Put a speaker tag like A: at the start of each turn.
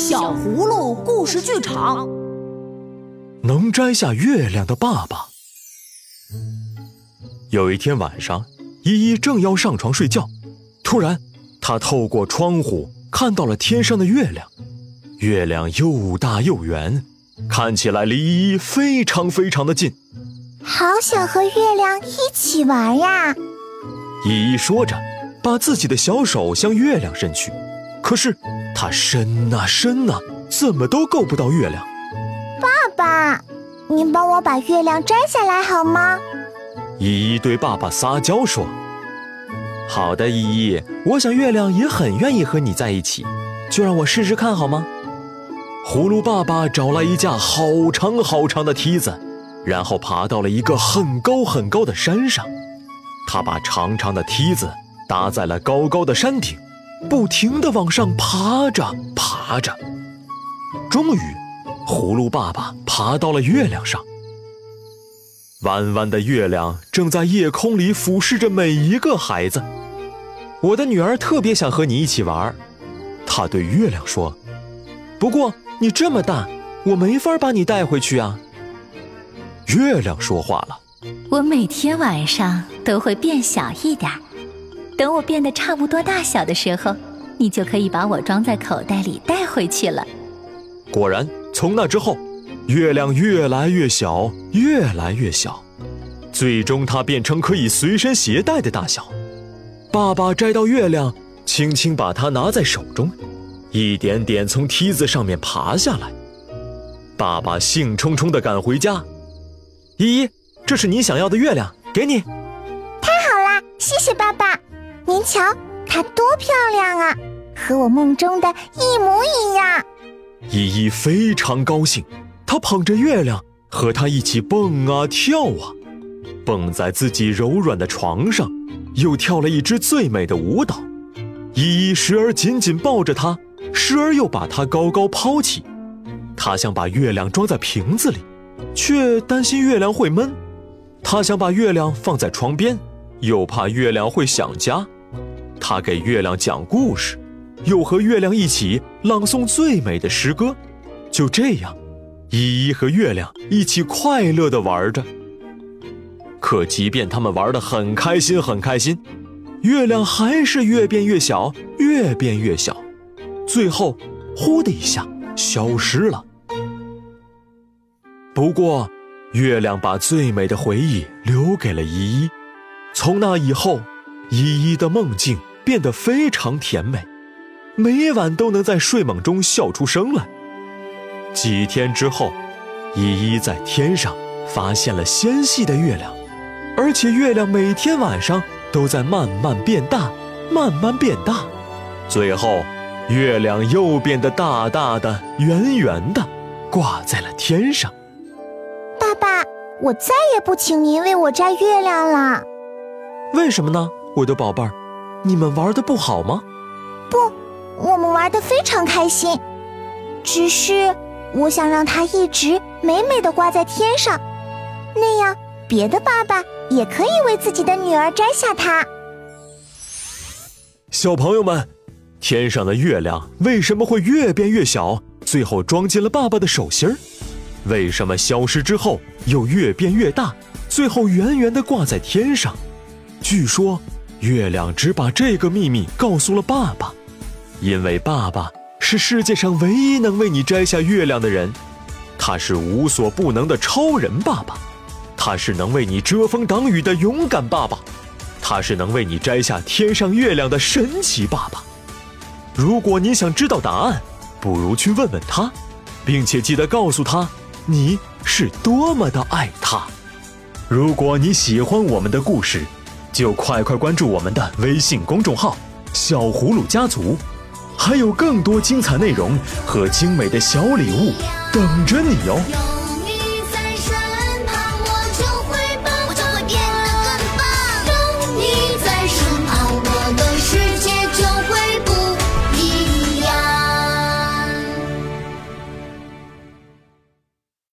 A: 小葫芦故事剧场，
B: 能摘下月亮的爸爸。有一天晚上，依依正要上床睡觉，突然，她透过窗户看到了天上的月亮。月亮又大又圆，看起来离依依非常非常的近。
C: 好想和月亮一起玩呀！
B: 依依说着，把自己的小手向月亮伸去。可是，它伸呐伸呐，怎么都够不到月亮。
C: 爸爸，您帮我把月亮摘下来好吗？
B: 依依对爸爸撒娇说：“好的，依依，我想月亮也很愿意和你在一起，就让我试试看好吗？”葫芦爸爸找来一架好长好长的梯子，然后爬到了一个很高很高的山上。他把长长的梯子搭在了高高的山顶。不停地往上爬着，爬着，终于，葫芦爸爸爬到了月亮上。弯弯的月亮正在夜空里俯视着每一个孩子。我的女儿特别想和你一起玩，她对月亮说：“不过你这么大，我没法把你带回去啊。”月亮说话了：“
D: 我每天晚上都会变小一点儿。”等我变得差不多大小的时候，你就可以把我装在口袋里带回去了。
B: 果然，从那之后，月亮越来越小，越来越小，最终它变成可以随身携带的大小。爸爸摘到月亮，轻轻把它拿在手中，一点点从梯子上面爬下来。爸爸兴冲冲地赶回家。依依，这是你想要的月亮，给你。
C: 太好了，谢谢爸爸。您瞧，它多漂亮啊，和我梦中的一模一样。
B: 依依非常高兴，她捧着月亮和它一起蹦啊跳啊，蹦在自己柔软的床上，又跳了一支最美的舞蹈。依依时而紧紧抱着它，时而又把它高高抛起。她想把月亮装在瓶子里，却担心月亮会闷。她想把月亮放在床边，又怕月亮会想家。他给月亮讲故事，又和月亮一起朗诵最美的诗歌。就这样，依依和月亮一起快乐地玩着。可即便他们玩得很开心，很开心，月亮还是越变越小，越变越小，最后，呼的一下消失了。不过，月亮把最美的回忆留给了依依。从那以后，依依的梦境。变得非常甜美，每晚都能在睡梦中笑出声来。几天之后，依依在天上发现了纤细的月亮，而且月亮每天晚上都在慢慢变大，慢慢变大，最后，月亮又变得大大的、圆圆的，挂在了天上。
C: 爸爸，我再也不请您为我摘月亮了。
B: 为什么呢，我的宝贝儿？你们玩的不好吗？
C: 不，我们玩的非常开心。只是我想让它一直美美的挂在天上，那样别的爸爸也可以为自己的女儿摘下它。
B: 小朋友们，天上的月亮为什么会越变越小，最后装进了爸爸的手心儿？为什么消失之后又越变越大，最后圆圆的挂在天上？据说。月亮只把这个秘密告诉了爸爸，因为爸爸是世界上唯一能为你摘下月亮的人，他是无所不能的超人爸爸，他是能为你遮风挡雨的勇敢爸爸，他是能为你摘下天上月亮的神奇爸爸。如果你想知道答案，不如去问问他，并且记得告诉他你是多么的爱他。如果你喜欢我们的故事。就快快关注我们的微信公众号“小葫芦家族”，还有更多精彩内容和精美的小礼物等着你哟！